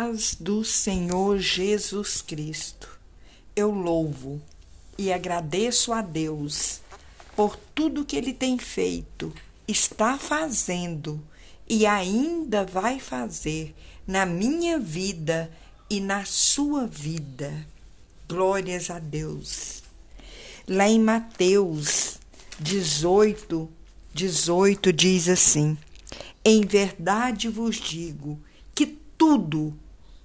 paz do Senhor Jesus Cristo. Eu louvo e agradeço a Deus por tudo que Ele tem feito, está fazendo e ainda vai fazer na minha vida e na sua vida. Glórias a Deus. Lá em Mateus 18, 18 diz assim: Em verdade vos digo tudo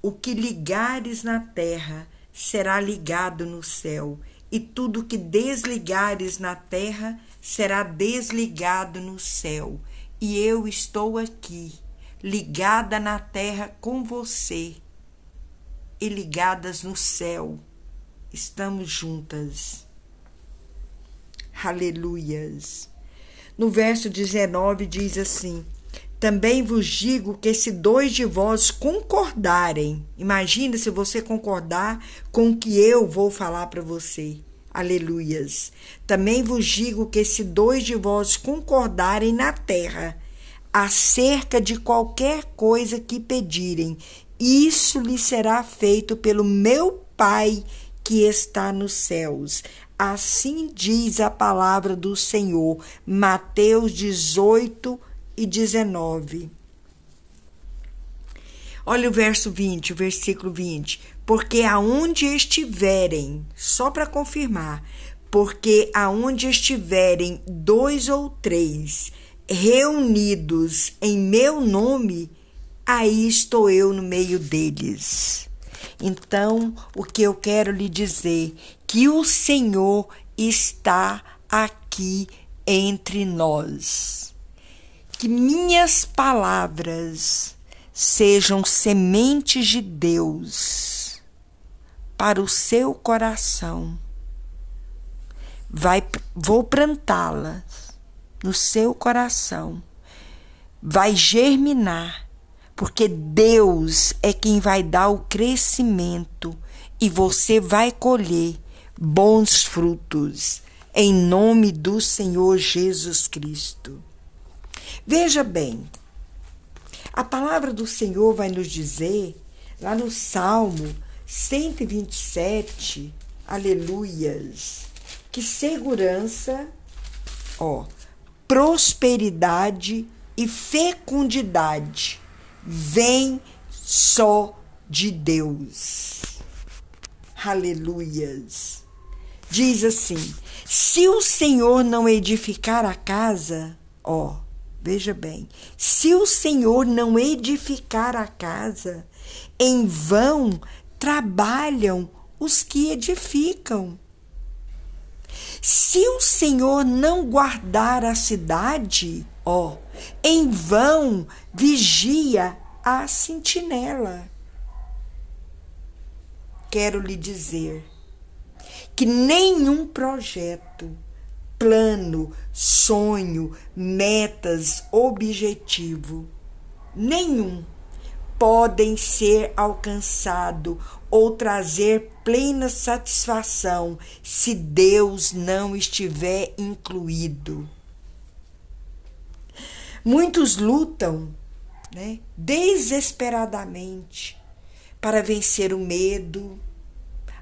o que ligares na terra será ligado no céu, e tudo que desligares na terra será desligado no céu. E eu estou aqui, ligada na terra com você e ligadas no céu. Estamos juntas. Aleluias. No verso 19 diz assim: também vos digo que se dois de vós concordarem, imagina se você concordar com o que eu vou falar para você. Aleluias. Também vos digo que se dois de vós concordarem na terra acerca de qualquer coisa que pedirem, isso lhe será feito pelo meu Pai que está nos céus. Assim diz a palavra do Senhor. Mateus 18, e 19. Olha o verso 20, o versículo 20. Porque aonde estiverem, só para confirmar, porque aonde estiverem dois ou três reunidos em meu nome, aí estou eu no meio deles. Então, o que eu quero lhe dizer que o Senhor está aqui entre nós que minhas palavras sejam sementes de Deus para o seu coração. Vai, vou plantá-las no seu coração. Vai germinar, porque Deus é quem vai dar o crescimento e você vai colher bons frutos em nome do Senhor Jesus Cristo. Veja bem, a palavra do Senhor vai nos dizer, lá no Salmo 127, aleluias, que segurança, ó, prosperidade e fecundidade vem só de Deus. Aleluias. Diz assim: se o Senhor não edificar a casa, ó, Veja bem, se o Senhor não edificar a casa, em vão trabalham os que edificam. Se o Senhor não guardar a cidade, ó, em vão vigia a sentinela. Quero lhe dizer que nenhum projeto plano, sonho, metas, objetivo nenhum podem ser alcançado ou trazer plena satisfação se Deus não estiver incluído. Muitos lutam né, desesperadamente para vencer o medo,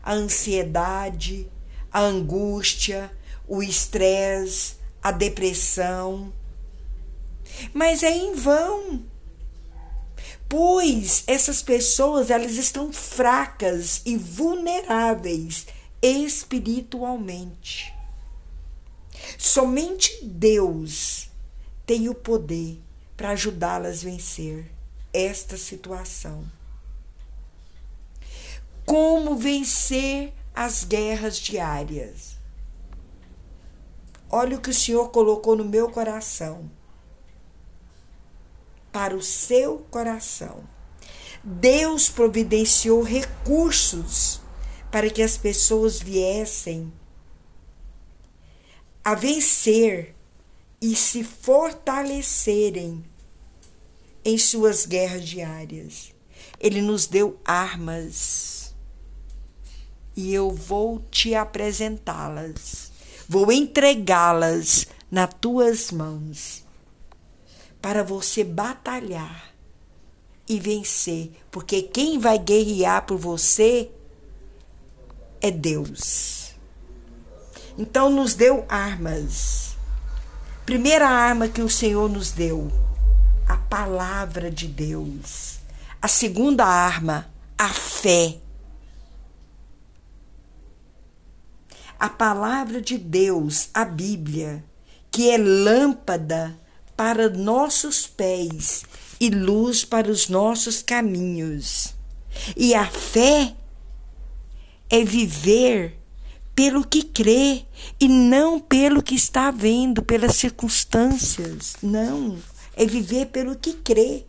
a ansiedade, a angústia, o estresse, a depressão. Mas é em vão. Pois essas pessoas elas estão fracas e vulneráveis espiritualmente. Somente Deus tem o poder para ajudá-las a vencer esta situação. Como vencer as guerras diárias? Olha o que o Senhor colocou no meu coração. Para o seu coração. Deus providenciou recursos para que as pessoas viessem a vencer e se fortalecerem em suas guerras diárias. Ele nos deu armas e eu vou te apresentá-las vou entregá-las nas tuas mãos para você batalhar e vencer, porque quem vai guerrear por você é Deus. Então nos deu armas. Primeira arma que o Senhor nos deu, a palavra de Deus. A segunda arma, a fé. A palavra de Deus, a Bíblia, que é lâmpada para nossos pés e luz para os nossos caminhos. E a fé é viver pelo que crê e não pelo que está vendo, pelas circunstâncias. Não, é viver pelo que crê.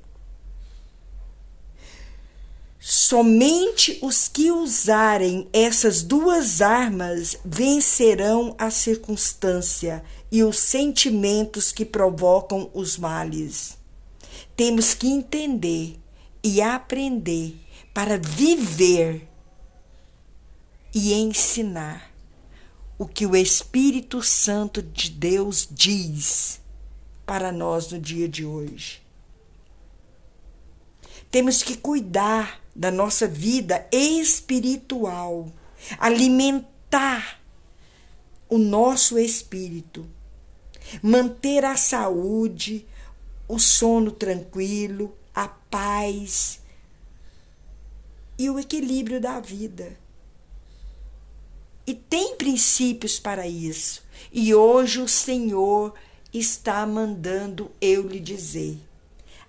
Somente os que usarem essas duas armas vencerão a circunstância e os sentimentos que provocam os males. Temos que entender e aprender para viver e ensinar o que o Espírito Santo de Deus diz para nós no dia de hoje. Temos que cuidar da nossa vida espiritual, alimentar o nosso espírito, manter a saúde, o sono tranquilo, a paz e o equilíbrio da vida. E tem princípios para isso. E hoje o Senhor está mandando eu lhe dizer: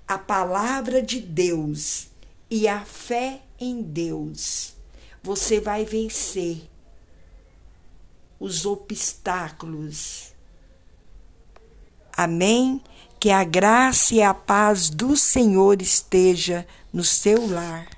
a palavra de Deus e a fé em Deus, você vai vencer os obstáculos. Amém? Que a graça e a paz do Senhor esteja no seu lar.